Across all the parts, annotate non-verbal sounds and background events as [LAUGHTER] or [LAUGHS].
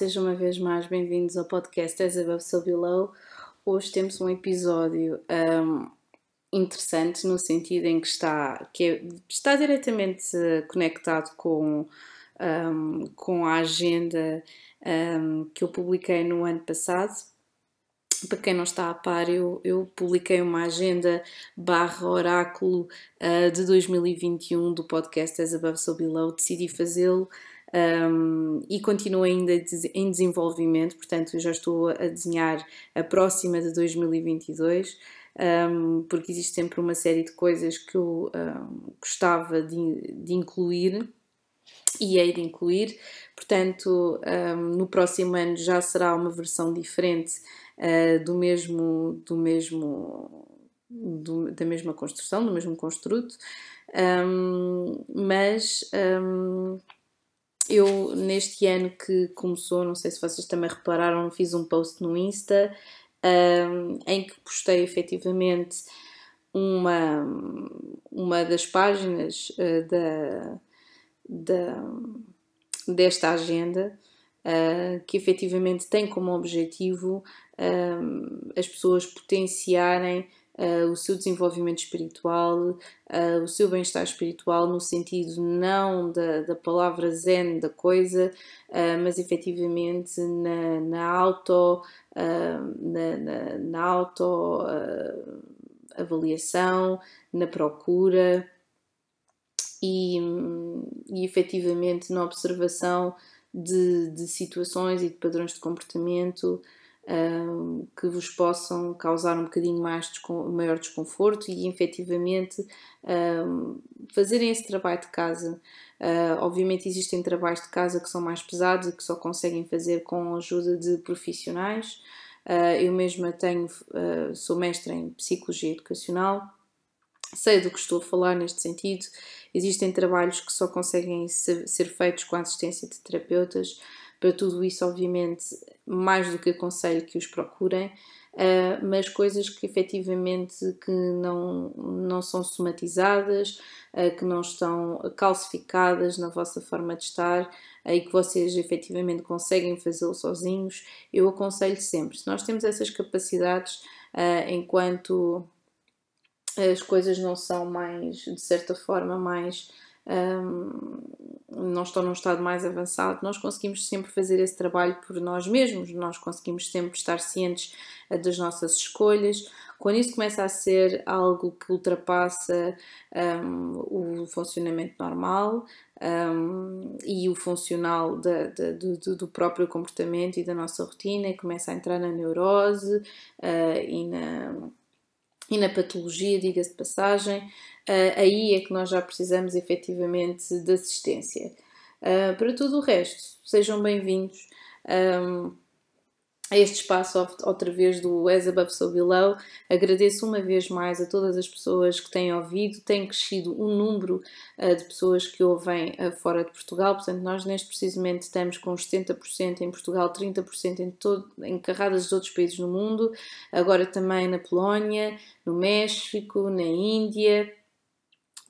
Sejam uma vez mais bem-vindos ao podcast As Above So Below. Hoje temos um episódio um, interessante no sentido em que está, que é, está diretamente conectado com, um, com a agenda um, que eu publiquei no ano passado. Para quem não está a par, eu, eu publiquei uma agenda barra oráculo uh, de 2021 do podcast As Above So Below. Decidi fazê-lo um, e continua ainda em desenvolvimento, portanto, já estou a desenhar a próxima de 2022. Um, porque existe sempre uma série de coisas que eu um, gostava de, de, incluir e hei de incluir. Portanto, um, no próximo ano já será uma versão diferente uh, do mesmo, do mesmo do, da mesma construção, do mesmo construto, mas eu, neste ano que começou, não sei se vocês também repararam, fiz um post no Insta um, em que postei efetivamente uma, uma das páginas uh, da, da, desta agenda. Uh, que efetivamente tem como objetivo as pessoas potenciarem uh, o seu desenvolvimento espiritual, uh, o seu bem-estar espiritual, no sentido não da, da palavra zen da coisa, uh, mas efetivamente na, na auto, na, na, na, auto avaliação, na procura e, e efetivamente na observação de, de situações e de padrões de comportamento que vos possam causar um bocadinho mais maior desconforto e efetivamente um, fazerem esse trabalho de casa. Uh, obviamente existem trabalhos de casa que são mais pesados e que só conseguem fazer com a ajuda de profissionais. Uh, eu mesma tenho, uh, sou mestra em psicologia educacional, sei do que estou a falar neste sentido. Existem trabalhos que só conseguem ser feitos com a assistência de terapeutas. Para tudo isso, obviamente, mais do que aconselho que os procurem, uh, mas coisas que efetivamente que não, não são somatizadas, uh, que não estão calcificadas na vossa forma de estar uh, e que vocês efetivamente conseguem fazê-lo sozinhos, eu aconselho sempre. Se nós temos essas capacidades, enquanto as coisas não são mais, de certa forma, mais um, não estão num estado mais avançado, nós conseguimos sempre fazer esse trabalho por nós mesmos, nós conseguimos sempre estar cientes eh, das nossas escolhas. Quando isso começa a ser algo que ultrapassa um, o funcionamento normal um, e o funcional da, da, do, do, próprio comportamento e da nossa rotina, começa a entrar na neurose uh, e na e na patologia, diga-se de passagem, aí é que nós já precisamos efetivamente de assistência. Uh, para tudo o resto, sejam bem-vindos. Um, a este espaço outra vez do As Above So Below. Agradeço uma vez mais a todas as pessoas que têm ouvido, tem crescido o um número uh, de pessoas que ouvem uh, fora de Portugal, portanto nós neste precisamente estamos com 70% em Portugal, 30% em, todo, em carradas de outros países no mundo, agora também na Polónia, no México, na Índia,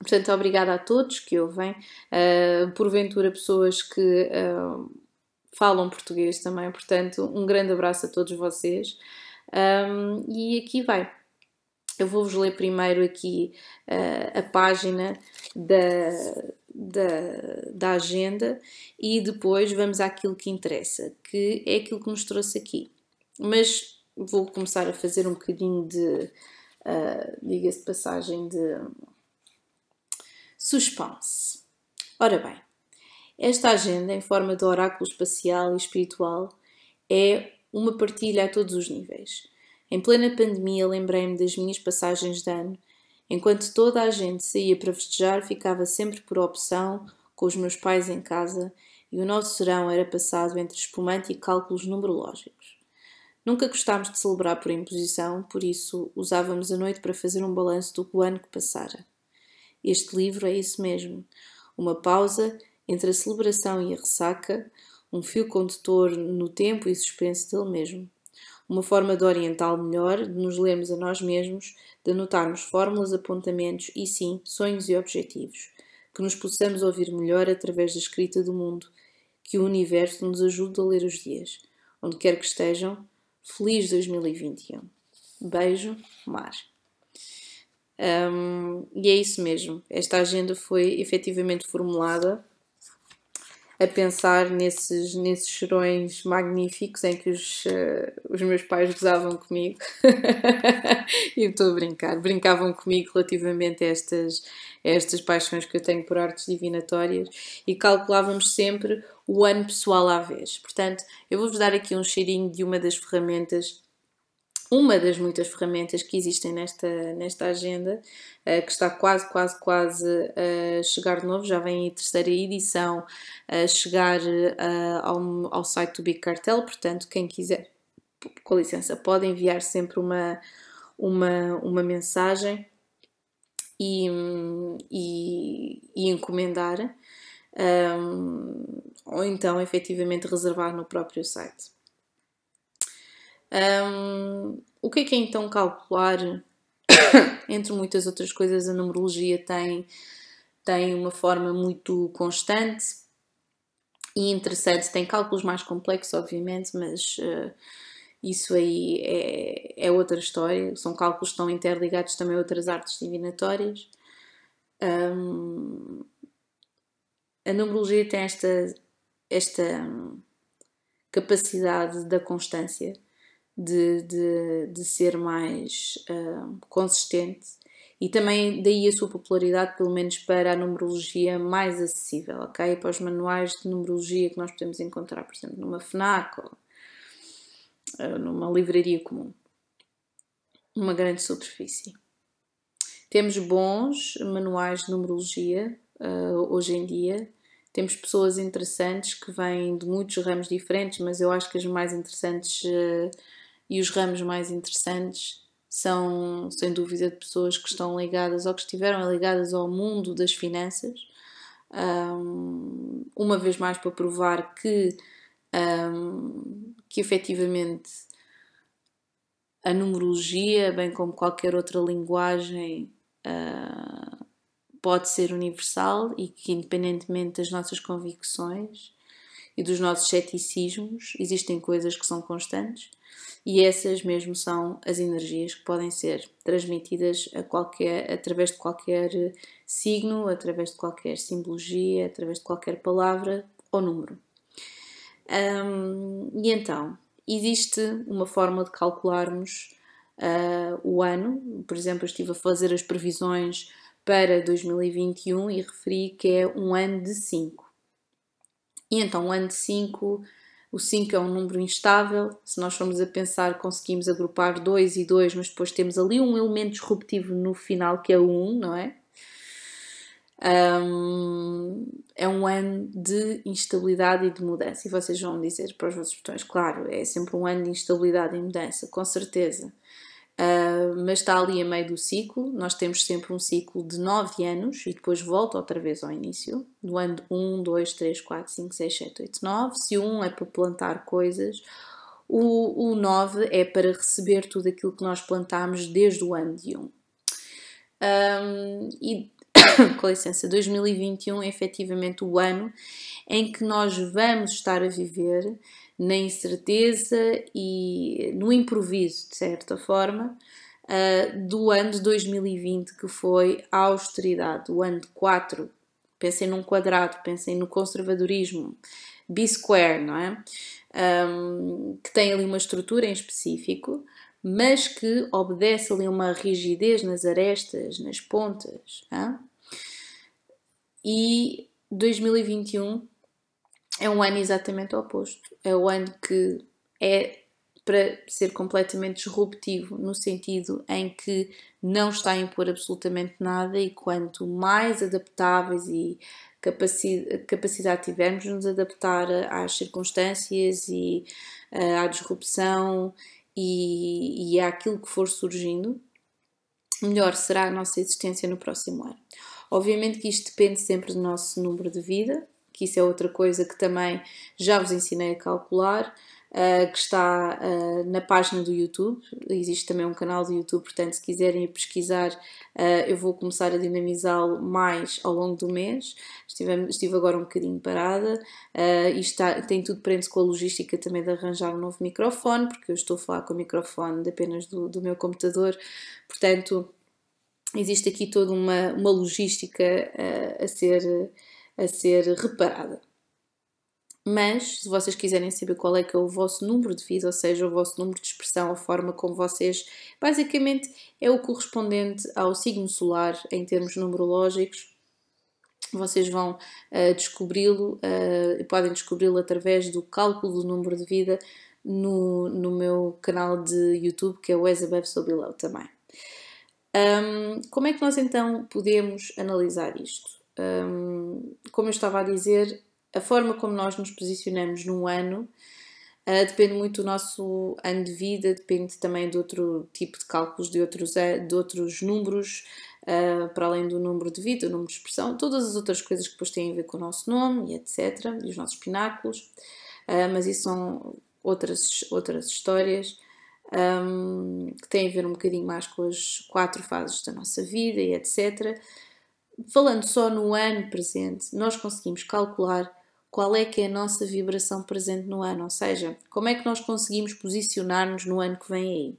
Portanto, obrigada a todos que ouvem, uh, porventura pessoas que uh, falam português também, portanto, um grande abraço a todos vocês. Um, e aqui vai. Eu vou-vos ler primeiro aqui uh, a página da, da, da agenda e depois vamos àquilo que interessa, que é aquilo que nos trouxe aqui. Mas vou começar a fazer um bocadinho de, uh, diga-se passagem, de suspense. Ora bem, esta agenda, em forma de oráculo espacial e espiritual, é uma partilha a todos os níveis. Em plena pandemia, lembrei-me das minhas passagens de ano. Enquanto toda a gente saía para festejar, ficava sempre por opção com os meus pais em casa e o nosso serão era passado entre espumante e cálculos numerológicos. Nunca gostámos de celebrar por imposição, por isso usávamos a noite para fazer um balanço do ano que passara. Este livro é isso mesmo, uma pausa entre a celebração e a ressaca, um fio condutor no tempo e suspense dele mesmo. Uma forma de orientá-lo melhor, de nos lermos a nós mesmos, de anotarmos fórmulas, apontamentos e, sim, sonhos e objetivos. Que nos possamos ouvir melhor através da escrita do mundo. que o universo nos ajude a ler os dias. Onde quer que estejam, feliz 2021. Beijo, Mar. Um, e é isso mesmo. Esta agenda foi efetivamente formulada a pensar nesses, nesses chorões magníficos em que os, uh, os meus pais gozavam comigo. [LAUGHS] e estou a brincar. Brincavam comigo relativamente a estas, a estas paixões que eu tenho por artes divinatórias e calculávamos sempre o ano pessoal à vez. Portanto, eu vou-vos dar aqui um cheirinho de uma das ferramentas uma das muitas ferramentas que existem nesta, nesta agenda, uh, que está quase, quase, quase a chegar de novo, já vem a terceira edição a chegar uh, ao, ao site do Big Cartel, portanto, quem quiser, com licença, pode enviar sempre uma, uma, uma mensagem e, e, e encomendar, um, ehm, ou então efetivamente reservar no próprio site. Um, o que é que é então calcular? [COUGHS] Entre muitas outras coisas, a numerologia tem, tem uma forma muito constante e interessante. Tem cálculos mais complexos, obviamente, mas uh, isso aí é, é outra história. São cálculos que estão interligados também a outras artes divinatórias. Um, a numerologia tem esta, esta capacidade da constância de, de, de ser mais uh, consistente e também daí a sua popularidade, pelo menos para a numerologia mais acessível, ok? Para os manuais de numerologia que nós podemos encontrar, por exemplo, numa FNAC ou uh, numa livraria comum, uma grande superfície. Temos bons manuais de numerologia uh, hoje em dia. Temos pessoas interessantes que vêm de muitos ramos diferentes, mas eu acho que as mais interessantes uh, e os ramos mais interessantes são, sem dúvida, de pessoas que estão ligadas ou que estiveram ligadas ao mundo das finanças. Um, uma vez mais para provar que, um, que efetivamente a numerologia, bem como qualquer outra linguagem, uh, pode ser universal e que, independentemente das nossas convicções e dos nossos ceticismos, existem coisas que são constantes e essas mesmo são as energias que podem ser transmitidas a qualquer, através de qualquer signo, através de qualquer simbologia, através de qualquer palavra ou número. Um, e então, existe uma forma de calcularmos uh, o ano, por exemplo, eu estive a fazer as previsões para 2021 e referi que é um ano de 5. E então, um ano de 5 o 5 é um número instável. Se nós formos a pensar, conseguimos agrupar 2 e 2, mas depois temos ali um elemento disruptivo no final que é o 1, não é? Um, é um ano de instabilidade e de mudança. E vocês vão dizer para os vossos botões, claro, é sempre um ano de instabilidade e mudança, com certeza. Uh, mas está ali a meio do ciclo. Nós temos sempre um ciclo de 9 anos e depois volta outra vez ao início, do ano 1, 2, 3, 4, 5, 6, 7, 8, 9. Se o 1 é para plantar coisas, o, o 9 é para receber tudo aquilo que nós plantamos desde o ano de 1. Um, e, [COUGHS] com licença, 2021 é efetivamente o ano em que nós vamos estar a viver na incerteza e no improviso, de certa forma, uh, do ano de 2020, que foi a austeridade, o ano de 4. Pensem num quadrado, pensem no conservadorismo, B-square, não é? Um, que tem ali uma estrutura em específico, mas que obedece ali uma rigidez nas arestas, nas pontas. Hein? E 2021 é um ano exatamente oposto. É o ano que é para ser completamente disruptivo, no sentido em que não está a impor absolutamente nada e quanto mais adaptáveis e capacidade, tivermos de nos adaptar às circunstâncias e uh, à disrupção e, e àquilo que for surgindo, melhor será a nossa existência no próximo ano. Obviamente que isto depende sempre do nosso número de vida, que isso é outra coisa que também já vos ensinei a calcular. uh, que está uh, na página do YouTube. Existe também um canal do YouTube, portanto, se quiserem pesquisar, uh, eu vou começar a dinamizá-lo mais ao longo do mês. Estive, estive agora um bocadinho parada e está, tem tudo prende com a logística também de arranjar um novo microfone, porque eu estou a falar com o microfone apenas do, do meu computador, portanto. Existe aqui toda uma, uma logística a, ser, a ser reparada. Mas, se vocês quiserem saber qual é que é o vosso número de vida, ou seja, o vosso número de expressão, a forma como vocês, basicamente é o correspondente ao signo solar em termos numerológicos, vocês vão uh, descobri-lo uh, podem descobri-lo através do cálculo do número de vida no, no meu canal de YouTube, que é o As também. Um, como é que nós então podemos analisar isto? Um, como eu estava a dizer, a forma como nós nos posicionamos num ano uh, depende muito do nosso ano de vida, depende também de outro tipo de cálculos, de outros, de outros números, uh, para além do número de vida, o número de expressão, todas as outras coisas que depois têm a ver com o nosso nome e etc. e os nossos pináculos, uh, mas isso são outras, outras histórias. Um, que têm a ver um bocadinho mais com as quatro fases da nossa vida e etc. Falando só no ano presente, nós conseguimos calcular qual é que é a nossa vibração presente no ano, ou seja, como é que nós conseguimos posicionar-nos no ano que vem aí.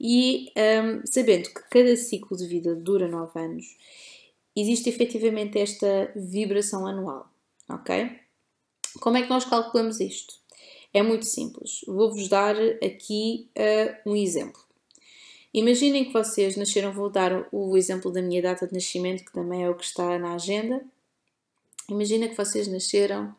E um, sabendo que cada ciclo de vida dura 9 anos, existe efetivamente esta vibração anual, ok? Como é que nós calculamos isto? É muito simples. Vou-vos dar aqui uh, um exemplo. Imaginem que vocês nasceram, vou dar o exemplo da minha data de nascimento, que também é o que está na agenda, Imagina que vocês nasceram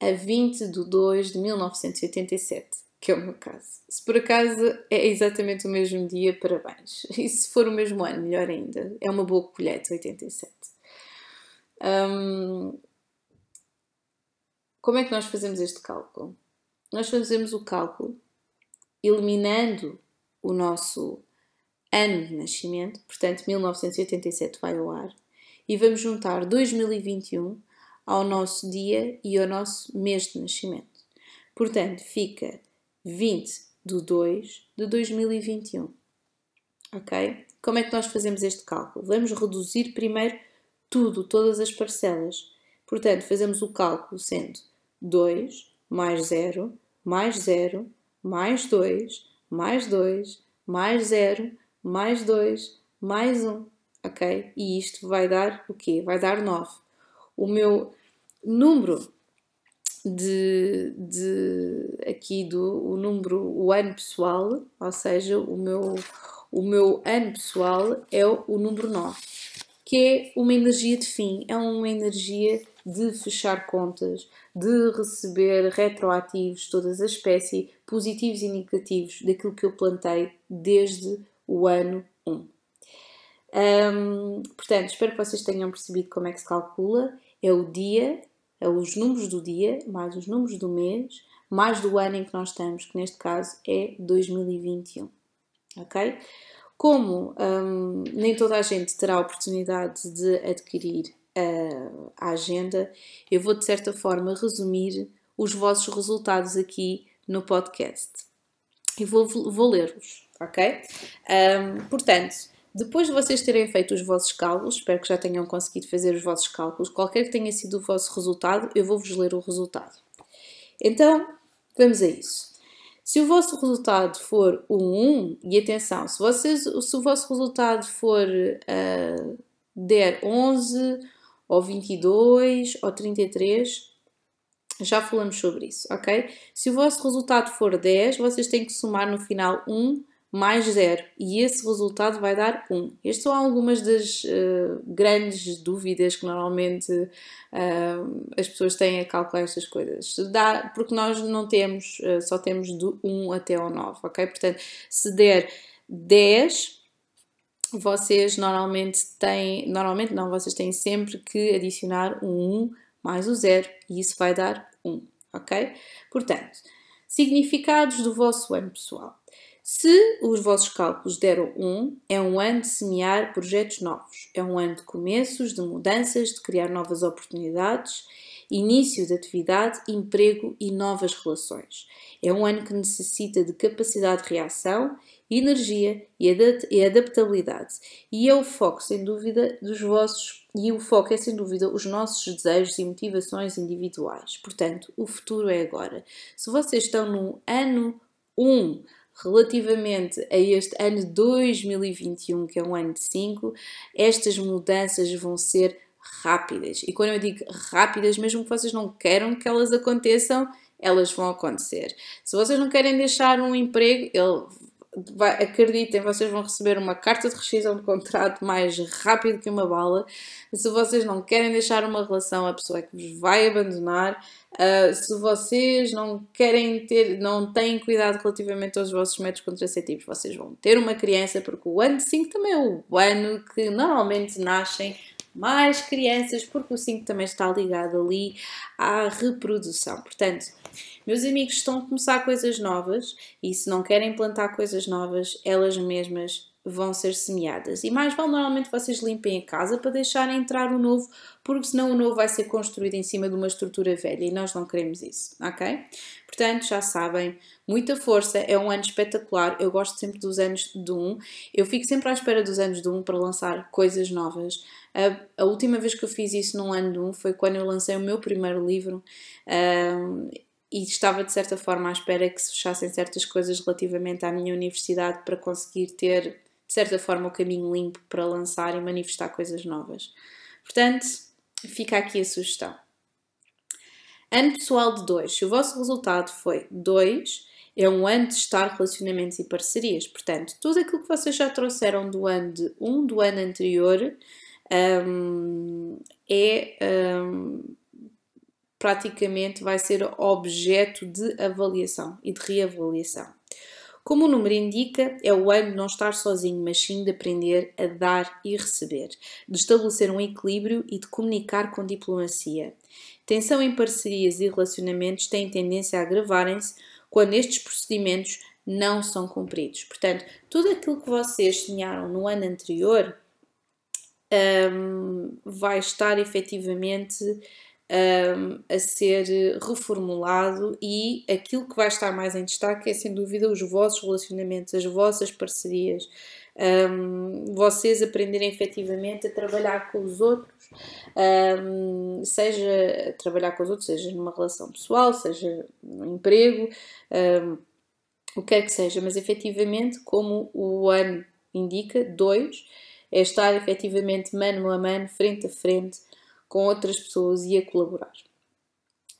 a 20 de 2 de 1987, que é o meu caso. Se por acaso é exatamente o mesmo dia, parabéns. [LAUGHS] E se for o mesmo ano, melhor ainda. É uma boa colheita, 87. Um, como é que nós fazemos este cálculo? Nós fazemos o cálculo eliminando o nosso ano de nascimento, portanto 1987 vai ao ar, e vamos juntar 2021 ao nosso dia e ao nosso mês de nascimento. Portanto, fica 20 de 2 de 2021. Ok? Como é que nós fazemos este cálculo? Vamos reduzir primeiro tudo, todas as parcelas. Portanto, fazemos o cálculo sendo 2 mais 0, mais 0, mais 2, mais 2, mais 0, mais 2, mais 1. Ok? E isto vai dar o quê? Vai dar 9 o meu número de, de aqui do o número, o ano pessoal, ou seja, o meu, o meu ano pessoal é o, o número 9, que é uma energia de fim, é uma energia de fechar contas, de receber retroativos, todas as espécies, positivos e negativos daquilo que eu plantei desde o ano 1. Um, portanto, espero que vocês tenham percebido como é que se calcula é o dia, é os números do dia, mais os números do mês, mais do ano em que nós estamos, que neste caso é 2021. Ok? Como hum, nem toda a gente terá a oportunidade de adquirir uh, a agenda, eu vou de certa forma resumir os vossos resultados aqui no podcast. E vou, vou ler-vos, ok? Um, portanto, depois de vocês terem feito os vossos cálculos, espero que já tenham conseguido fazer os vossos cálculos, qualquer que tenha sido o vosso resultado, eu vou-vos ler o resultado. Então, vamos a isso. Se o vosso resultado for o 1, e atenção, se, vocês, se o vosso resultado for uh, der 11, ou 22, ou 33, já falamos sobre isso, ok? Se o vosso resultado for 10, vocês têm que somar no final 1 mais 0 e esse resultado vai dar 1. Estas são algumas das uh, grandes dúvidas que normalmente uh, as pessoas têm a calcular estas coisas. Dá, porque nós não temos, uh, só temos do 1 até ao 9, ok? Portanto, se der 10, vocês normalmente têm, normalmente não, vocês têm sempre que adicionar um 1 mais o 0 e isso vai dar 1, ok? Portanto, significados do vosso ano pessoal. Se os vossos cálculos deram 1, é um ano de semear projetos novos, é um ano de começos, de mudanças, de criar novas oportunidades início de atividade, emprego e novas relações. É um ano que necessita de capacidade de reação, energia e adaptabilidade. E é o foco, sem dúvida, dos vossos e o foco é sem dúvida os nossos desejos e motivações individuais. Portanto, o futuro é agora. Se vocês estão no ano 1 relativamente a este ano 2021, que é um ano de 5, estas mudanças vão ser rápidas. E quando eu digo rápidas, mesmo que vocês não queiram que elas aconteçam, elas vão acontecer. Se vocês não querem deixar um emprego, ele vai, acreditem, vocês vão receber uma carta de rescisão de contrato mais rápido que uma bala. Se vocês não querem deixar uma relação, a pessoa é que vos vai abandonar. Uh, se vocês não querem ter, não têm cuidado relativamente aos vossos métodos contraceptivos, vocês vão ter uma criança, porque o ano 5 também é o ano que normalmente nascem mais crianças, porque o 5 também está ligado ali à reprodução. Portanto, meus amigos estão a começar coisas novas e se não querem plantar coisas novas, elas mesmas vão ser semeadas. E mais vale normalmente vocês limpem a casa para deixarem entrar o novo, porque senão o novo vai ser construído em cima de uma estrutura velha e nós não queremos isso, ok? Portanto, já sabem, muita força, é um ano espetacular. Eu gosto sempre dos anos de um. Eu fico sempre à espera dos anos de um para lançar coisas novas. A, a, última vez que eu fiz isso num ano de um foi quando eu lancei o meu primeiro livro. Um, e estava de certa forma à espera que se fechassem certas coisas relativamente à minha universidade para conseguir ter de certa forma o caminho limpo para lançar e manifestar coisas novas. Portanto, fica aqui a sugestão. Ano pessoal de 2. Se o vosso resultado foi 2, é um ano de estar relacionamentos e parcerias. Portanto, tudo aquilo que vocês já trouxeram do ano de 1 um, do ano anterior um, é um, praticamente vai ser objeto de avaliação e de reavaliação. Como o número indica, é o ano de não estar sozinho, mas sim de aprender a dar e receber, de estabelecer um equilíbrio e de comunicar com diplomacia. Tensão em parcerias e relacionamentos tem tendência a agravarem-se quando estes procedimentos não são cumpridos. Portanto, tudo aquilo que vocês sonharam no ano anterior um, vai estar efetivamente um, a ser reformulado e aquilo que vai estar mais em destaque é sem dúvida os vossos relacionamentos, as vossas parcerias, um, vocês aprenderem efetivamente a trabalhar com os outros, um, seja trabalhar com os outros, seja numa relação pessoal, seja no emprego, o que quer que seja, mas efetivamente, como o ano indica, dois, é estar efetivamente mano a mano, frente a frente, com outras pessoas e a colaborar.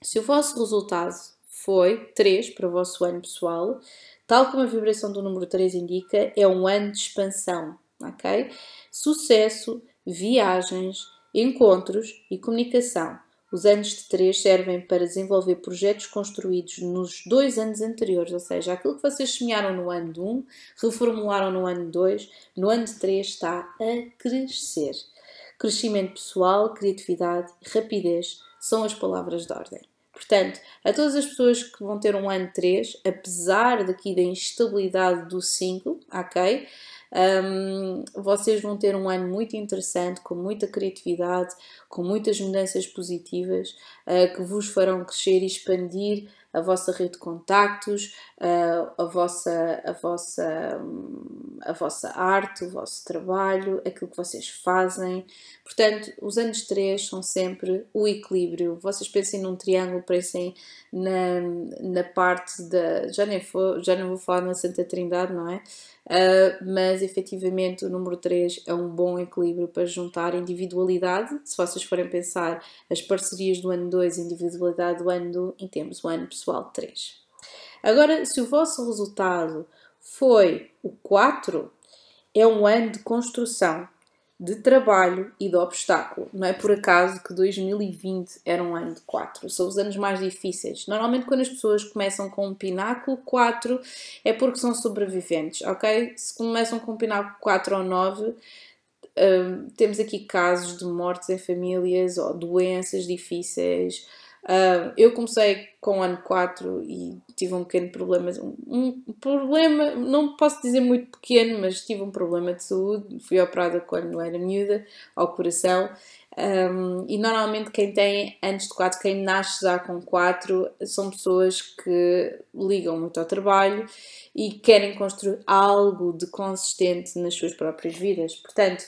Se o vosso resultado foi 3 para o vosso ano pessoal, tal como a vibração do número 3 indica, é um ano de expansão, ok? Sucesso, viagens, encontros e comunicação. Os anos de 3 servem para desenvolver projetos construídos nos dois anos anteriores, ou seja, aquilo que vocês semearam no ano de 1, reformularam no ano de 2, no ano de 3 está a crescer. Crescimento pessoal, criatividade e rapidez são as palavras de ordem. Portanto, a todas as pessoas que vão ter um ano 3, apesar daqui da instabilidade do 5, ok? Um, vocês vão ter um ano muito interessante, com muita criatividade, com muitas mudanças positivas uh, que vos farão crescer e expandir a vossa rede de contactos, a, a, vossa, a, vossa, a vossa arte, o vosso trabalho, aquilo que vocês fazem. Portanto, os anos 3 são sempre o equilíbrio. Vocês pensem num triângulo, pensem na, na parte da. Já, nem for, já não vou falar na Santa Trindade, não é? Uh, mas efetivamente o número 3 é um bom equilíbrio para juntar individualidade. Se vocês forem pensar as parcerias do ano 2 e individualidade do ano 1, e temos o ano pessoal 3. Agora, se o vosso resultado foi o 4, é um ano de construção de trabalho e de obstáculo. Não é por acaso que 2020 era um ano de 4. São os anos mais difíceis. Normalmente, quando as pessoas começam com um pináculo 4, é porque são sobreviventes, ok? Se começam com um pináculo 4 ou 9, um, temos aqui casos de mortes em famílias ou doenças difíceis Uh, eu comecei com o ano 4 e tive um pequeno problema, um, um, problema, não posso dizer muito pequeno, mas tive um problema de saúde. Fui operada quando era miúda, ao coração, Um, e normalmente quem tem antes de 4, quem nasce já com 4, são pessoas que ligam muito ao trabalho e querem construir algo de consistente nas suas próprias vidas. Portanto,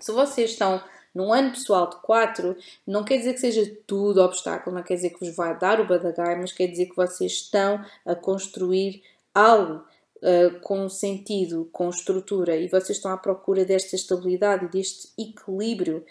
se vocês estão num ano pessoal de 4, não quer dizer que seja tudo obstáculo, não quer dizer que vos vai dar o badagai, mas quer dizer que vocês estão a construir algo uh, com sentido, com estrutura e vocês estão à procura desta estabilidade deste equilíbrio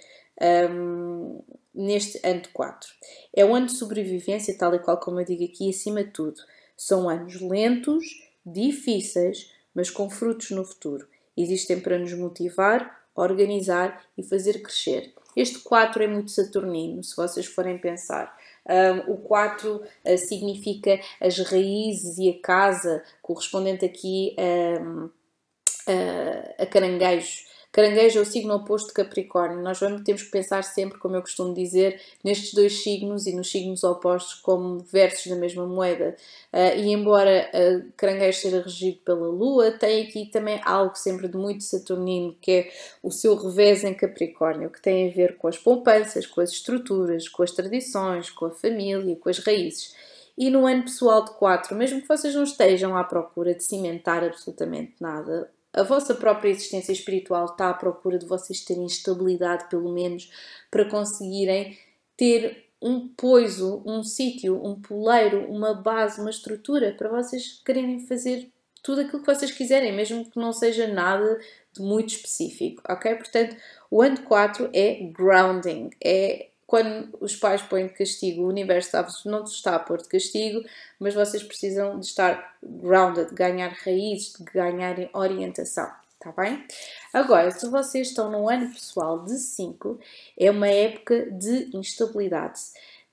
um, neste ano de 4. É um ano de sobrevivência, tal e qual como eu digo aqui, acima de tudo. São anos lentos, difíceis, mas com frutos no futuro. Existem para nos motivar, organizar e fazer crescer. Este 4 é muito saturnino, se vocês forem pensar. Um, o 4 uh, significa as raízes e a casa, correspondente aqui um, uh, a caranguejos. Caranguejo é o signo oposto de Capricórnio. Nós vamos, temos que pensar sempre, como eu costumo dizer, nestes dois signos e nos signos opostos como versos da mesma moeda. Uh, e embora uh, Caranguejo seja regido pela Lua, tem aqui também algo sempre de muito saturnino, que é o seu revés em Capricórnio, que tem a ver com as poupanças, com as estruturas, com as tradições, com a família, com as raízes. E no ano pessoal de 4, mesmo que vocês não estejam à procura de cimentar absolutamente nada, a vossa própria existência espiritual está à procura de vocês terem estabilidade, pelo menos, para conseguirem ter um poiso, um sítio, um poleiro, uma base, uma estrutura para vocês quererem fazer tudo aquilo que vocês quiserem, mesmo que não seja nada de muito específico, ok? Portanto, o ano 4 é grounding, é quando os pais põem de castigo, o universo não está a pôr de castigo, mas vocês precisam de estar grounded, de ganhar raízes, de ganharem orientação. Está bem? Agora, se vocês estão no ano pessoal de 5, é uma época de instabilidade.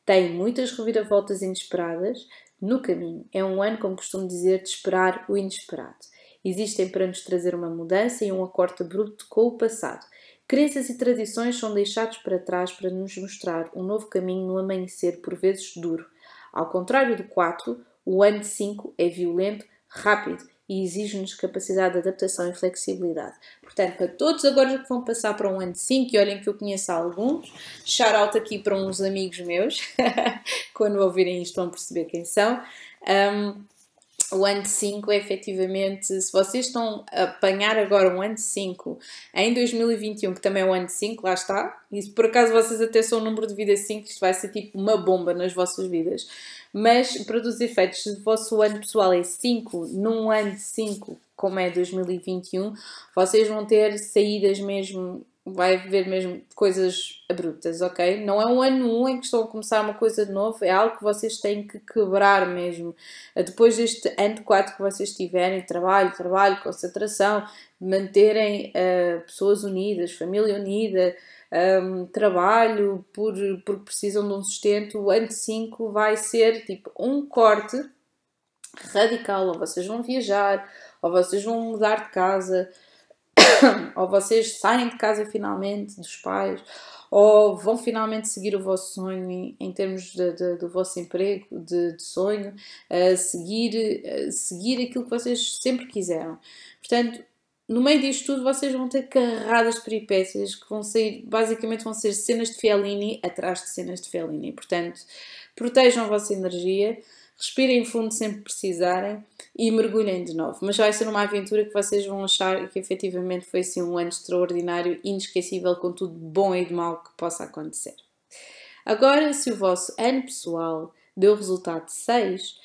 Tem muitas reviravoltas inesperadas no caminho. É um ano, como costumo dizer, de esperar o inesperado. Existem para nos trazer uma mudança e um acorte abrupto com o passado. Crenças e tradições são deixados para trás para nos mostrar um novo caminho no amanhecer, por vezes duro. Ao contrário do 4, o ano 5 é violento, rápido e exige-nos capacidade de adaptação e flexibilidade. Portanto, para todos agora que vão passar para um ano 5, e olhem que eu conheço alguns, shout out aqui para uns amigos meus, [LAUGHS] quando ouvirem isto vão perceber quem são. Um, o ano 5 é efetivamente, se vocês estão a apanhar agora um ano 5 em 2021, que também é o ano 5, lá está, e se por acaso vocês até são o número de vida 5, isto vai ser tipo uma bomba nas vossas vidas. Mas para os efeitos, se o vosso ano pessoal é 5, num ano de 5, como é 2021, vocês vão ter saídas mesmo vai haver mesmo coisas abruptas, ok? Não é um ano um em que estão a começar uma coisa de novo, é algo que vocês têm que quebrar mesmo. Depois deste ano de 4 que vocês tiverem, trabalho, trabalho, concentração, manterem uh, pessoas unidas, família unida, um, trabalho, por, porque precisam de um sustento, o ano 5 vai ser tipo um corte radical, ou vocês vão viajar, ou vocês vão mudar de casa, [COUGHS] ou vocês saem de casa finalmente dos pais, ou vão finalmente seguir o vosso sonho em, em termos de, de, do vosso emprego, de, de sonho, uh, seguir, uh, seguir aquilo que vocês sempre quiseram. Portanto, no meio disto tudo, vocês vão ter carradas de peripécias que vão sair, basicamente, vão ser cenas de Fellini atrás de cenas de Fellini. Portanto, protejam a vossa energia respirem fundo sempre precisarem e mergulhem de novo. Mas vai ser uma aventura que vocês vão achar que efetivamente foi assim um ano extraordinário, inesquecível, com tudo de bom e de mau que possa acontecer. Agora, se o vosso ano pessoal deu resultado de 6,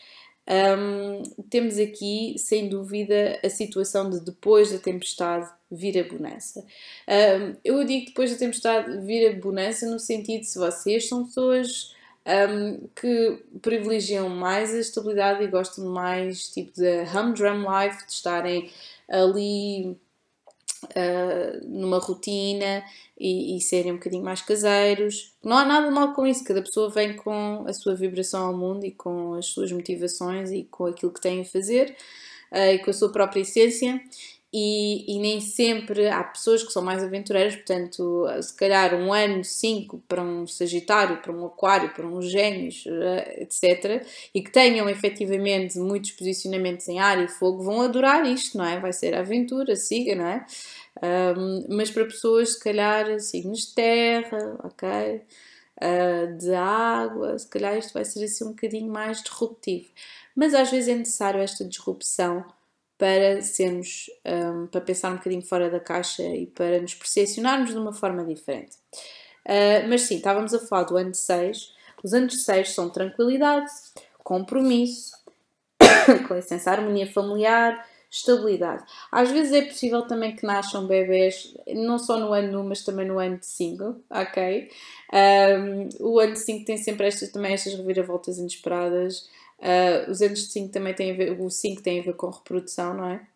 um, temos aqui, sem dúvida, a situação de depois da tempestade vir a bonança. Um, eu digo depois da tempestade vir a bonança no sentido se vocês são pessoas um, que privilegiam mais a estabilidade e gostam mais tipo de humdrum life, de estarem ali uh, numa rotina e, e, serem um bocadinho mais caseiros. Não há nada mal com isso, cada pessoa vem com a sua vibração ao mundo e com as suas motivações e com aquilo que tem a fazer uh, e com a sua própria essência e, e, nem sempre há pessoas que são mais aventureiras, portanto, se calhar um ano 5 para um Sagitário, para um Aquário, para um Gêmeos, eh, etc., e que tenham efetivamente muitos posicionamentos em ar e fogo, vão adorar isto, não é? Vai ser aventura, siga, não é? Um, mas para pessoas, se calhar, signos de terra, ok? Uh, de água, se calhar isto vai ser assim um bocadinho mais disruptivo. Mas às vezes é necessário esta disrupção para sermos, um, para pensar um bocadinho fora da caixa e para nos percepcionarmos de uma forma diferente. Uh, mas sim, estávamos a falar do ano de 6. Os anos de 6 são tranquilidade, compromisso, [COUGHS] com licença, harmonia familiar, estabilidade. Às vezes é possível também que nasçam bebés, não só no ano 1, mas também no ano de 5, ok? Um, o ano de 5 tem sempre estas, também estas reviravoltas inesperadas. Uh, os anos de 5 também têm a ver, o 5 tem a ver com reprodução, não é?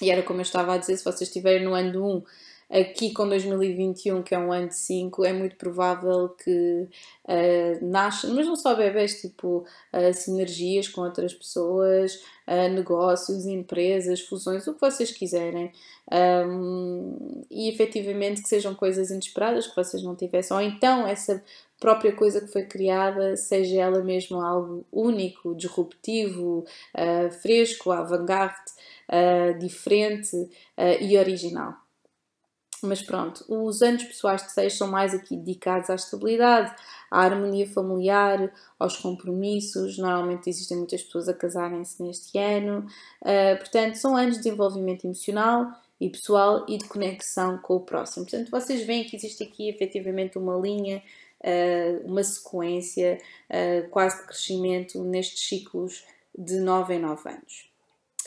E era como eu estava a dizer, se vocês estiverem no ano 1 Aqui com 2021, que é um ano de 5, é muito provável que uh, nasçam, mas não só bebês, tipo uh, sinergias com outras pessoas, uh, negócios, empresas, fusões, o que vocês quiserem. Um, e efetivamente que sejam coisas inesperadas que vocês não tivessem, ou então essa própria coisa que foi criada seja ela mesmo algo único, disruptivo, uh, fresco, avant-garde, uh, diferente uh, e original. Mas pronto, os anos pessoais de 6 são mais aqui dedicados à estabilidade, à harmonia familiar, aos compromissos. Normalmente existem muitas pessoas a casarem-se neste ano. Uh, portanto, são anos de desenvolvimento emocional e pessoal e de conexão com o próximo. Portanto, vocês veem que existe aqui efetivamente uma linha, uma sequência uh, quase de crescimento nestes ciclos de 9 em 9 anos.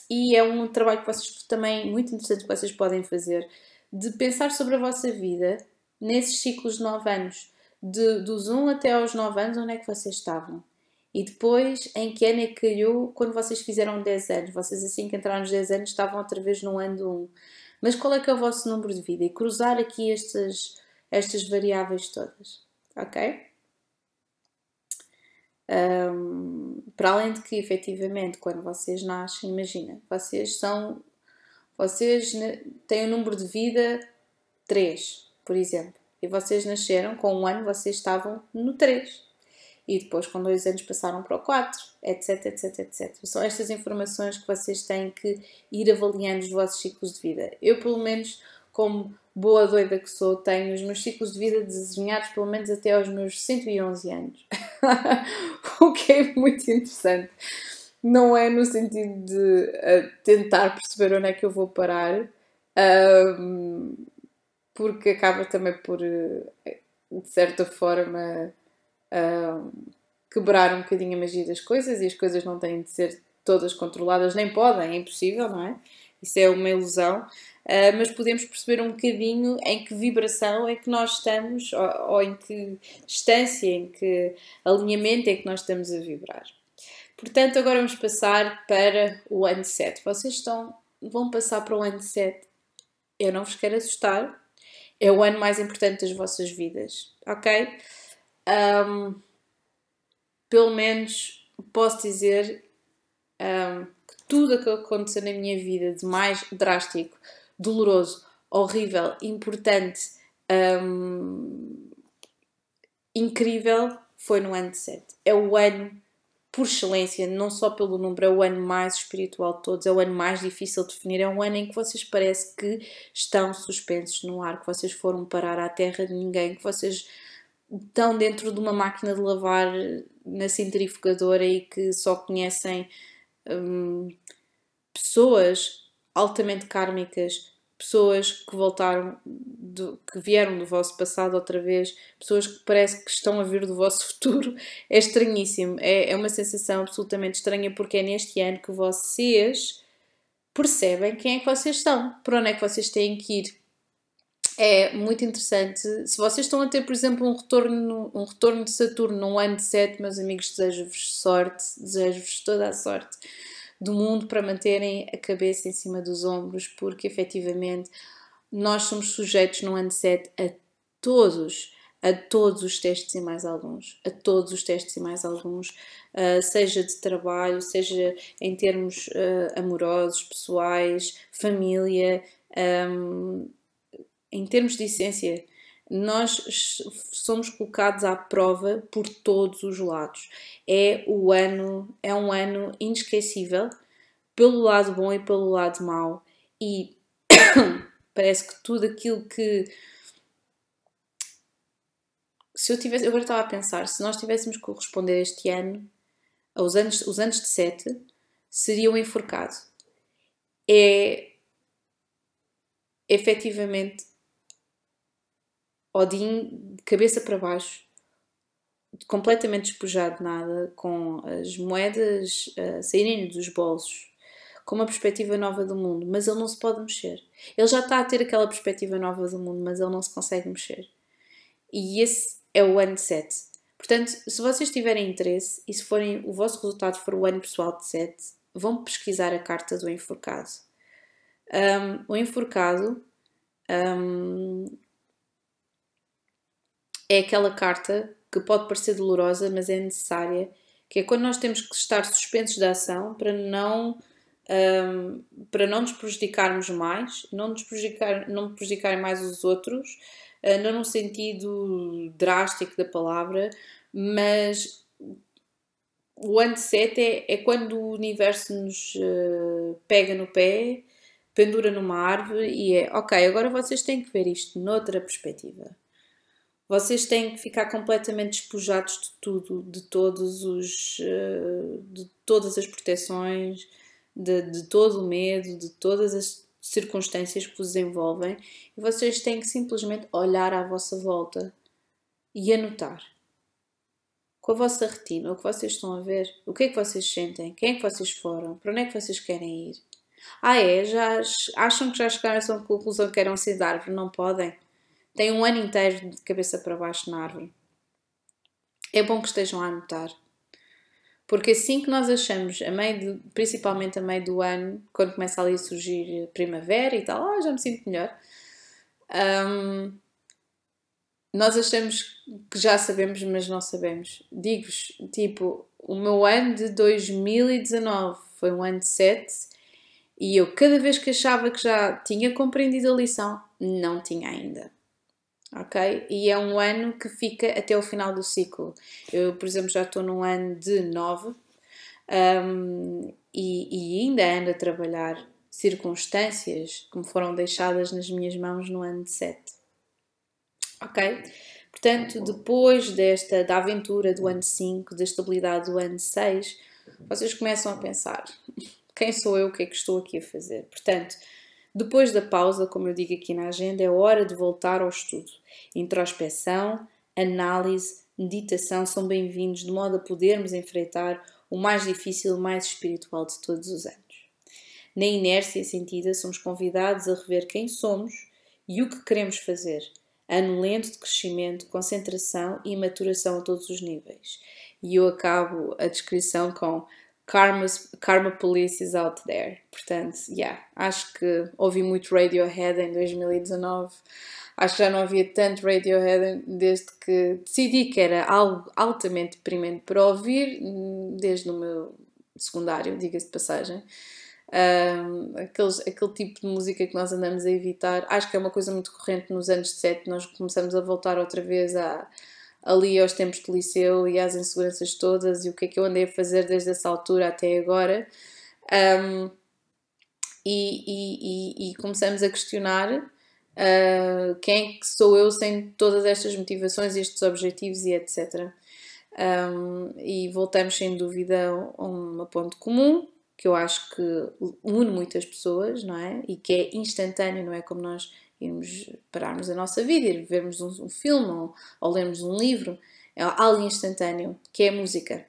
E é um trabalho que vocês também muito interessante que vocês podem fazer de pensar sobre a vossa vida nesses ciclos de 9 anos, de, dos 1 até aos 9 anos, onde é que vocês estavam? E depois, em que ano é que calhou quando vocês fizeram 10 anos? Vocês, assim que entraram nos 10 anos, estavam outra vez no ano do 1. Mas qual é que é o vosso número de vida? E cruzar aqui estas, estas variáveis todas. Ok? Um, para além de que, efetivamente, quando vocês nascem, imagina, vocês são vocês têm o um número de vida 3, por exemplo, e vocês nasceram com um ano, vocês estavam no 3. E depois, com dois anos, passaram para o 4, etc, etc, etc. São estas informações que vocês têm que ir avaliando os vossos ciclos de vida. Eu, pelo menos, como boa doida que sou, tenho os meus ciclos de vida desenhados pelo menos até aos meus 111 anos. [LAUGHS] o que é muito interessante não é no sentido de uh, tentar perceber onde é que eu vou parar, um, porque acaba também por, uh, de certa forma, uh, quebrar um bocadinho a magia das coisas e as coisas não têm de ser todas controladas, nem podem, é impossível, não é? Isso é uma ilusão. Uh, mas podemos perceber um bocadinho em que vibração é que nós estamos, ou, ou, em que distância, em que alinhamento é que nós estamos a vibrar. Portanto, agora vamos passar para o ano 7. Vocês estão, vão passar para o ano 7. Eu não vos quero assustar. É o ano mais importante das vossas vidas, ok? Um, pelo menos posso dizer um, tudo o que aconteceu na minha vida de mais drástico, doloroso, horrível, importante, um, incrível, foi no ano 7. É o ano por excelência, não só pelo número, é o ano mais espiritual de todos, é o ano mais difícil de definir, é um ano em que vocês parece que estão suspensos no ar, que vocês foram parar à terra de ninguém, que vocês estão dentro de uma máquina de lavar na centrifugadora e que só conhecem hum, pessoas altamente kármicas pessoas que voltaram, do, que vieram do vosso passado outra vez, pessoas que parece que estão a vir do vosso [LAUGHS] futuro, é estranhíssimo. É, é uma sensação absolutamente estranha porque é neste ano que vocês percebem quem é que vocês estão, para onde é que vocês têm que ir. É muito interessante. Se vocês estão a ter, por exemplo, um retorno, um retorno de Saturno num ano de 7, meus amigos, desejo-vos sorte, desejo-vos toda a sorte do mundo para manterem a cabeça em cima dos ombros, porque efetivamente nós somos sujeitos no ano 7 a todos, a todos os testes e mais alguns, a todos os testes e mais alguns, uh, seja de trabalho, seja em termos uh, amorosos, pessoais, família, um, em termos de essência nós somos colocados à prova por todos os lados. É o ano, é um ano inesquecível pelo lado bom e pelo lado mau. E [COUGHS] Parece que tudo aquilo que. Se eu tivesse. Eu agora estava a pensar, se nós tivéssemos que corresponder este ano, aos anos, os anos de 7, seria um enforcado. É. efetivamente. Odin de cabeça para baixo, completamente despojado de nada, com as moedas uh, saírem dos bolsos, com uma perspectiva nova do mundo, mas ele não se pode mexer. Ele já está a ter aquela perspectiva nova do mundo, mas ele não se consegue mexer. E esse é o ano 7. Portanto, se vocês tiverem interesse e se forem, o vosso resultado for o ano pessoal de 7, vão pesquisar a carta do enforcado. Um, o enforcado um, é aquela carta que pode parecer dolorosa, mas é necessária, que é quando nós temos que estar suspensos da ação para não um, para não nos prejudicarmos mais, não nos prejudicar, não prejudicar mais os outros, uh, não no sentido drástico da palavra, mas o 7 é, é quando o universo nos uh, pega no pé, pendura numa árvore e é ok, agora vocês têm que ver isto noutra perspectiva. Vocês têm que ficar completamente despojados de tudo, de todos os, uh, de todas as proteções, de, de todo o medo, de todas as circunstâncias que vos envolvem e vocês têm que simplesmente olhar à vossa volta e anotar com a vossa retina o que vocês estão a ver, o que é que vocês sentem, quem é que vocês foram, para onde é que vocês querem ir. Ah, é? Já acham que já chegaram a essa conclusão que querem ser de árvore? Não podem. Têm um ano inteiro de cabeça para baixo na árvore. É bom que estejam a anotar. Porque assim que nós achamos, a meio de, principalmente a meio do ano, quando começa ali a surgir primavera e tal, ah, já me sinto melhor, um, nós achamos que já sabemos, mas não sabemos. Digo-vos, tipo, o meu ano de 2019 foi um ano de 7 e eu cada vez que achava que já tinha compreendido a lição, não tinha ainda ok? E é um ano que fica até o final do ciclo. Eu, por exemplo, já estou num ano de 9 um, e, e, ainda ando a trabalhar circunstâncias que me foram deixadas nas minhas mãos no ano de 7. Ok? Portanto, depois desta da aventura do ano 5, da estabilidade do ano 6, vocês começam a pensar: [LAUGHS] quem sou eu? O que é que estou aqui a fazer? Portanto, depois da pausa, como eu digo aqui na agenda, é hora de voltar ao estudo. Introspeção, análise, meditação são bem-vindos de modo a podermos enfrentar o mais difícil e mais espiritual de todos os anos. Na inércia sentida, somos convidados a rever quem somos e o que queremos fazer. Ano lento de crescimento, concentração e maturação a todos os níveis. E eu acabo a descrição com Karma's, Karma Police is out there. Portanto, yeah, acho que ouvi muito Radiohead em 2019. Acho que já não havia tanto Radiohead desde que decidi que era algo altamente deprimente para ouvir, desde o meu secundário, diga-se de passagem. Um, aqueles, aquele tipo de música que nós andamos a evitar. Acho que é uma coisa muito corrente nos anos 7, nós começamos a voltar outra vez a ali aos tempos de liceu e às inseguranças todas e o que é que eu andei a fazer desde essa altura até agora. Um, e, e, e, começamos a questionar uh, quem é que sou eu sem todas estas motivações, estes objetivos e etc. Um, e voltamos sem dúvida a um ponto comum que eu acho que une muitas pessoas, não é? E que é instantâneo, não é como nós irmos pararmos a nossa vida, ir vermos um, um filme ou, ou, lermos um livro, é algo instantâneo, que é a música.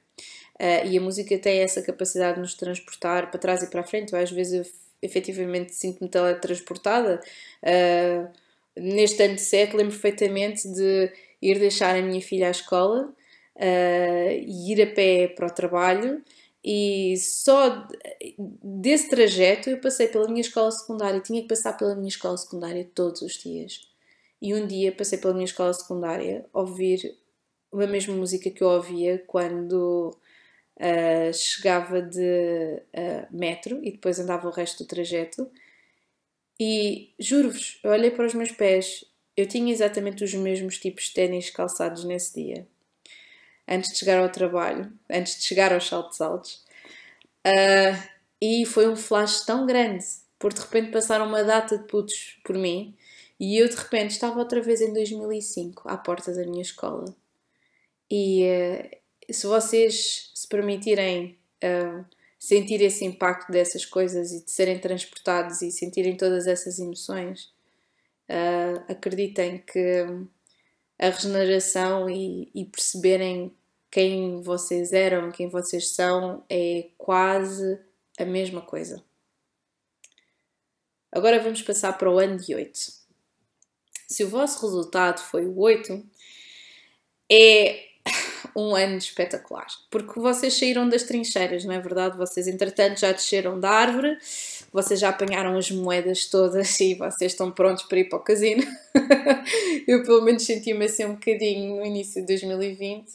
Uh, e a música tem essa capacidade de nos transportar para trás e para a frente. Eu, às vezes eu efetivamente sinto-me teletransportada. Uh, neste ano de 7 lembro perfeitamente de ir deixar a minha filha à escola uh, e ir a pé para o trabalho e só desse trajeto eu passei pela minha escola secundária, tinha que passar pela minha escola secundária todos os dias. E um dia passei pela minha escola secundária a ouvir a mesma música que eu ouvia quando uh, chegava de uh, metro e depois andava o resto do trajeto. E juro-vos, eu olhei para os meus pés, eu tinha exatamente os mesmos tipos de ténis calçados nesse dia antes de chegar ao trabalho, antes de chegar aos saltos altos. Uh, e foi um flash tão grande, Porque de repente passaram uma data de putos por mim e eu de repente estava outra vez em 2005 à porta da minha escola. E uh, se vocês se permitirem uh, sentir esse impacto dessas coisas e de serem transportados e sentirem todas essas emoções, acreditem que a regeneração e, e perceberem quem vocês eram, quem vocês são, é quase a mesma coisa. Agora vamos passar para o ano de 8. Se o vosso resultado foi o 8, é [LAUGHS] um ano espetacular, porque vocês saíram das trincheiras, não é verdade? Vocês, entretanto, já desceram da árvore, vocês já apanharam as moedas todas e vocês estão prontos para ir para o casino. [LAUGHS] Eu, pelo menos, senti-me assim um bocadinho no início de 2020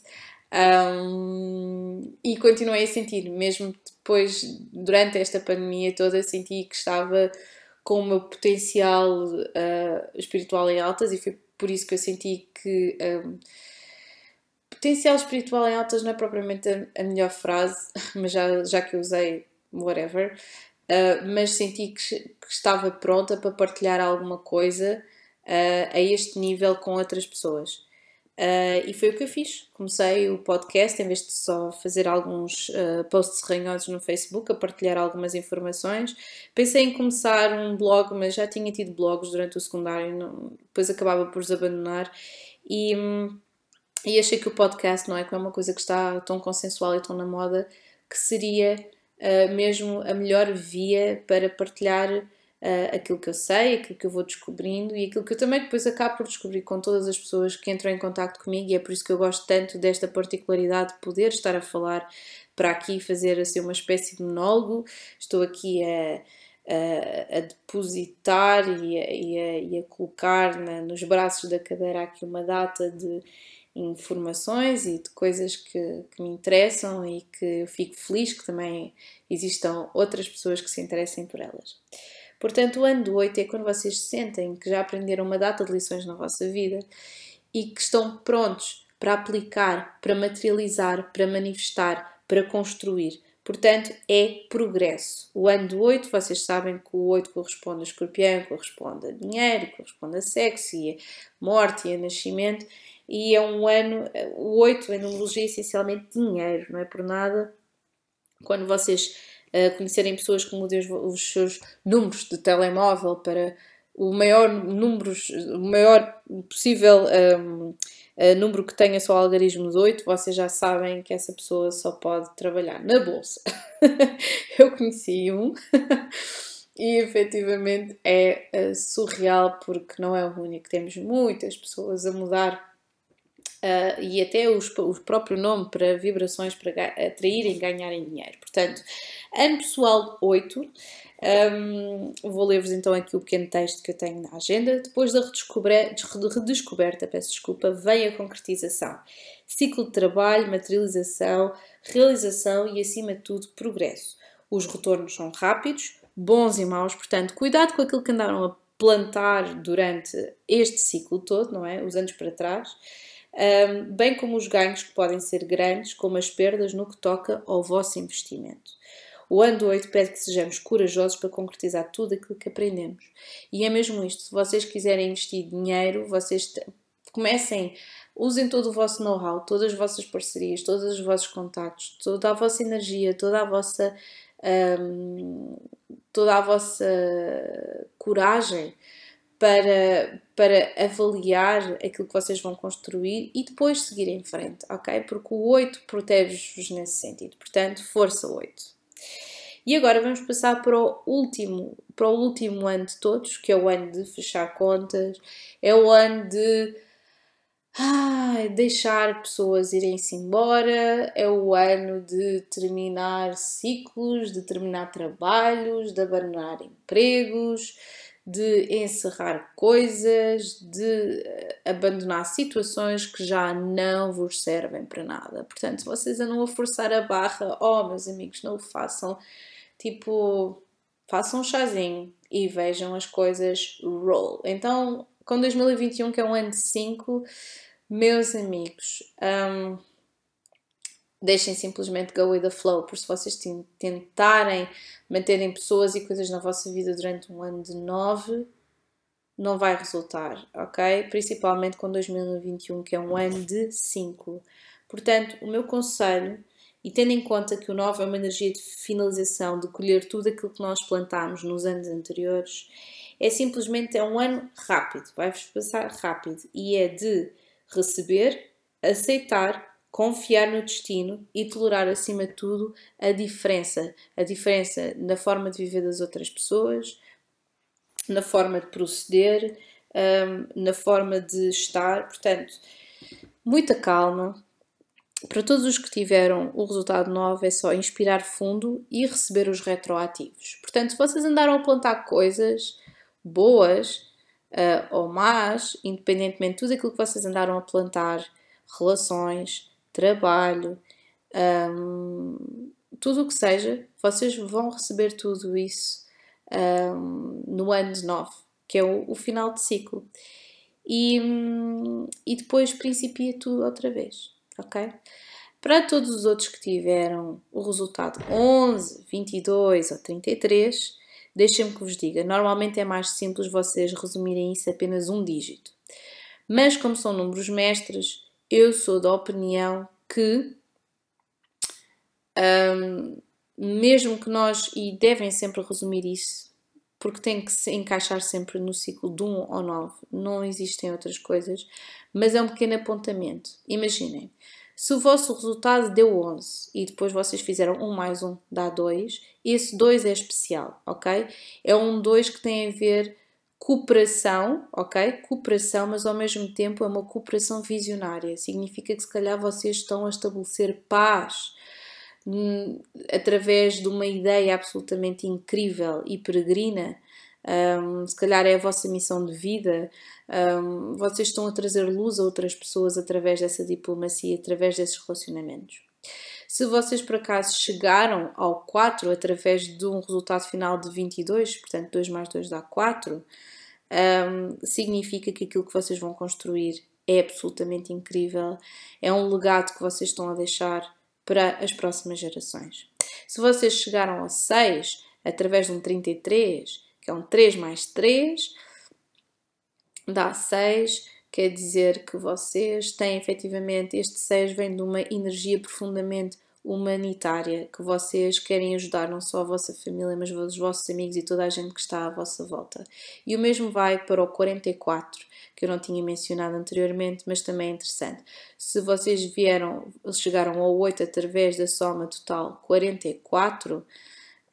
e continuei a sentir, mesmo depois, durante esta pandemia toda, senti que estava com o meu potencial uh, espiritual em altas e foi por isso que eu senti que um, potencial espiritual em altas não é propriamente a, a melhor frase, [LAUGHS] mas já, já que eu usei whatever, uh, mas senti que, que, estava pronta para partilhar alguma coisa uh, a este nível com outras pessoas. Uh, e foi o que eu fiz. Comecei o podcast, em vez de só fazer alguns uh, posts ranhosos no Facebook, a partilhar algumas informações. Pensei em começar um blog, mas já tinha tido blogs durante o secundário, não, depois acabava por os abandonar. E, e achei que o podcast, não é? Que é uma coisa que está tão consensual e tão na moda, que seria uh, mesmo a melhor via para partilhar uh, aquilo que eu sei, aquilo que eu vou descobrindo e aquilo que eu também depois acabo por descobrir com todas as pessoas que entram em contato comigo e é por isso que eu gosto tanto desta particularidade de poder estar a falar para aqui fazer assim uma espécie de monólogo. Estou aqui a, a, a depositar e a, e a, e a colocar na, nos braços da cadeira aqui uma data de informações e de coisas que, que, me interessam e que eu fico feliz que também existam outras pessoas que se interessem por elas. Portanto, o ano do 8 é quando vocês sentem que já aprenderam uma data de lições na vossa vida e que estão prontos para aplicar, para materializar, para manifestar, para construir. Portanto, é progresso. O ano do 8, vocês sabem que o 8 corresponde a escorpião, corresponde a dinheiro, corresponde a sexo e a morte e a nascimento. E é um ano, o 8 em numerologia é essencialmente dinheiro, não é por nada. Quando vocês conhecerem pessoas que mudem os, os seus números de telemóvel para o maior números, o maior possível um, número que tenha só algarismo de 8, vocês já sabem que essa pessoa só pode trabalhar na bolsa. [LAUGHS] Eu conheci um [LAUGHS] e efetivamente é uh, surreal porque não é o único. Temos muitas pessoas a mudar Uh, e até os, o próprio nome para vibrações para atraírem e ganharem dinheiro. Portanto, ano pessoal 8. Um, vou ler-vos então aqui o pequeno texto que eu tenho na agenda. Depois da redescoberta, peço desculpa, vem a concretização. Ciclo de trabalho, materialização, realização e, acima de tudo, progresso. Os retornos são rápidos, bons e maus, portanto, cuidado com aquilo que andaram a plantar durante este ciclo todo, não é? Os anos para trás um, bem como os ganhos que podem ser grandes, como as perdas no que toca ao vosso investimento. O ano do 8 pede que sejamos corajosos para concretizar tudo aquilo que aprendemos. E é mesmo isto: se vocês quiserem investir dinheiro, vocês comecem, usem todo o vosso know-how, todas as vossas parcerias, todos os vossos contactos, toda a vossa energia, toda a vossa. Um, toda a vossa coragem para, para avaliar aquilo que vocês vão construir e depois seguir em frente, ok? Porque o 8 protege-vos nesse sentido. Portanto, força 8. E agora vamos passar para o último, para o último ano de todos, que é o ano de fechar contas, é o ano de deixar pessoas irem-se embora, é o ano de terminar ciclos, de terminar trabalhos, de abandonar empregos, de encerrar coisas, de eh, abandonar situações que já não vos servem para nada. Portanto, se vocês andam a forçar a barra, oh meus amigos, não o façam. Tipo, façam um chazinho e vejam as coisas roll. Então, com 2021, que é um ano de 5, meus amigos, um, deixem simplesmente go with the flow, por se vocês tentarem manterem pessoas e coisas na vossa vida durante um ano de 9, não vai resultar, ok? Principalmente com 2021, que é um ano de 5. Portanto, o meu conselho, e tendo em conta que o 9 é uma energia de finalização, de colher tudo aquilo que nós plantámos nos anos anteriores, é simplesmente é um ano rápido, vai-vos passar rápido e é de receber, aceitar, confiar no destino e tolerar acima de tudo a diferença, a diferença na forma de viver das outras pessoas, na forma de proceder, um, na forma de estar. Portanto, muita calma. Para todos os que tiveram o resultado 9, é só inspirar fundo e receber os retroativos. Portanto, se vocês andaram a plantar coisas boas uh, ou más, independentemente de tudo aquilo que vocês andaram a plantar, relações, trabalho, um, tudo o que seja, vocês vão receber tudo isso um, no ano de 9, que é o, o final de ciclo. E, e depois principia tudo outra vez, ok? Para todos os outros que tiveram o resultado 11, 22 ou 33, deixem-me que vos diga, normalmente é mais simples vocês resumirem isso apenas um dígito. Mas como são números mestres, eu sou da opinião que um, mesmo que nós, e devem sempre resumir isso, porque tem que se encaixar sempre no ciclo de 1 ou 9, não existem outras coisas, mas é um pequeno apontamento. Imaginem, se o vosso resultado deu 11 e depois vocês fizeram 1 mais 1 dá 2, esse 2 é especial, ok? É um 2 que tem a ver cooperação, ok? Cooperação, mas ao mesmo tempo é uma cooperação visionária. Significa que se calhar vocês estão a estabelecer paz através de uma ideia absolutamente incrível e peregrina. Um, se calhar é a vossa missão de vida. Um, vocês estão a trazer luz a outras pessoas através dessa diplomacia, através desses relacionamentos. Se vocês por acaso chegaram ao 4 através de um resultado final de 22, portanto 2 mais 2 dá 4, um, significa que aquilo que vocês vão construir é absolutamente incrível, é um legado que vocês estão a deixar para as próximas gerações. Se vocês chegaram ao 6 através de um 33, que é um 3 mais 3, dá 6, quer dizer que vocês têm efetivamente, este 6 vem de uma energia profundamente humanitária, que vocês querem ajudar não só a vossa família, mas os vossos amigos e toda a gente que está à vossa volta. E o mesmo vai para o 44, que eu não tinha mencionado anteriormente, mas também é interessante. Se vocês vieram, chegaram ao 8 através da soma total 44,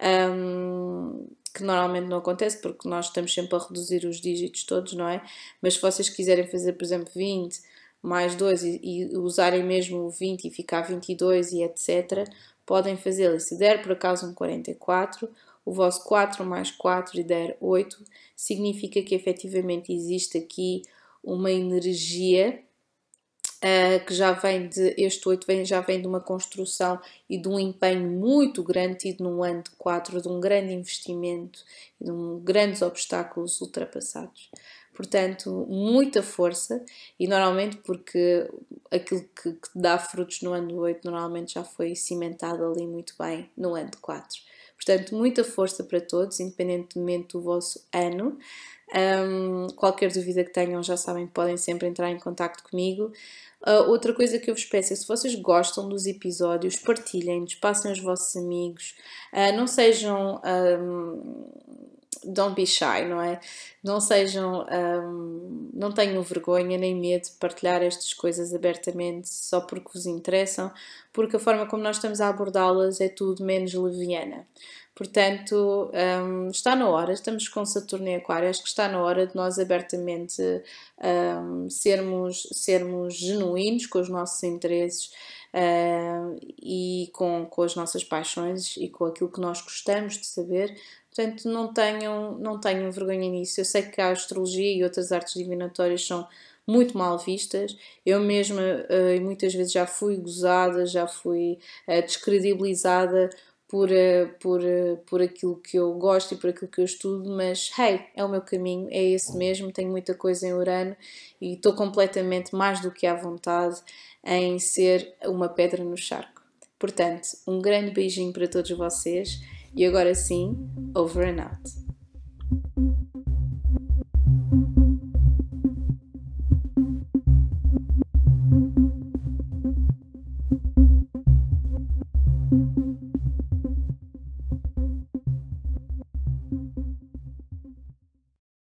um, que normalmente não acontece porque nós estamos sempre a reduzir os dígitos todos, não é? Mas se vocês quiserem fazer, por exemplo, 20 mais 2 e, e usarem mesmo o 20 e ficar 22 e etc., podem fazê-lo. Se der por acaso um 44, o vosso 4 mais 4 e der 8, significa que efetivamente existe aqui uma energia uh, que já vem de, este 8 vem, já vem de uma construção e de um empenho muito grande tido num ano de 4, de um grande investimento e de um, grandes obstáculos ultrapassados. Portanto, muita força e normalmente porque aquilo que, que dá frutos no ano 8 normalmente já foi cimentado ali muito bem no ano 4. Portanto, muita força para todos, independentemente do vosso ano. Um, qualquer dúvida que tenham, já sabem, podem sempre entrar em contato comigo. Uh, outra coisa que eu vos peço é se vocês gostam dos episódios, partilhem-nos, passem aos vossos amigos, uh, não sejam. Um, don't be shy, não é? Não sejam, um, não tenham vergonha nem medo de partilhar estas coisas abertamente só porque vos interessam, porque a forma como nós estamos a abordá-las é tudo menos leviana. Portanto, um, está na hora, estamos com Saturno em Aquário, acho que está na hora de nós abertamente um, sermos, sermos genuínos com os nossos interesses uh, e com, com as nossas paixões e com aquilo que nós gostamos de saber. Portanto, não tenham, não tenham vergonha nisso. Eu sei que a astrologia e outras artes divinatórias são muito mal vistas. Eu mesma uh, muitas vezes já fui gozada, já fui uh, descredibilizada por, uh, por, uh, por aquilo que eu gosto e por aquilo que eu estudo, mas hey, é o meu caminho, é esse mesmo. Tenho muita coisa em Urano e estou completamente mais do que à vontade em ser uma pedra no charco. Portanto, um grande beijinho para todos vocês e agora sim, over and out.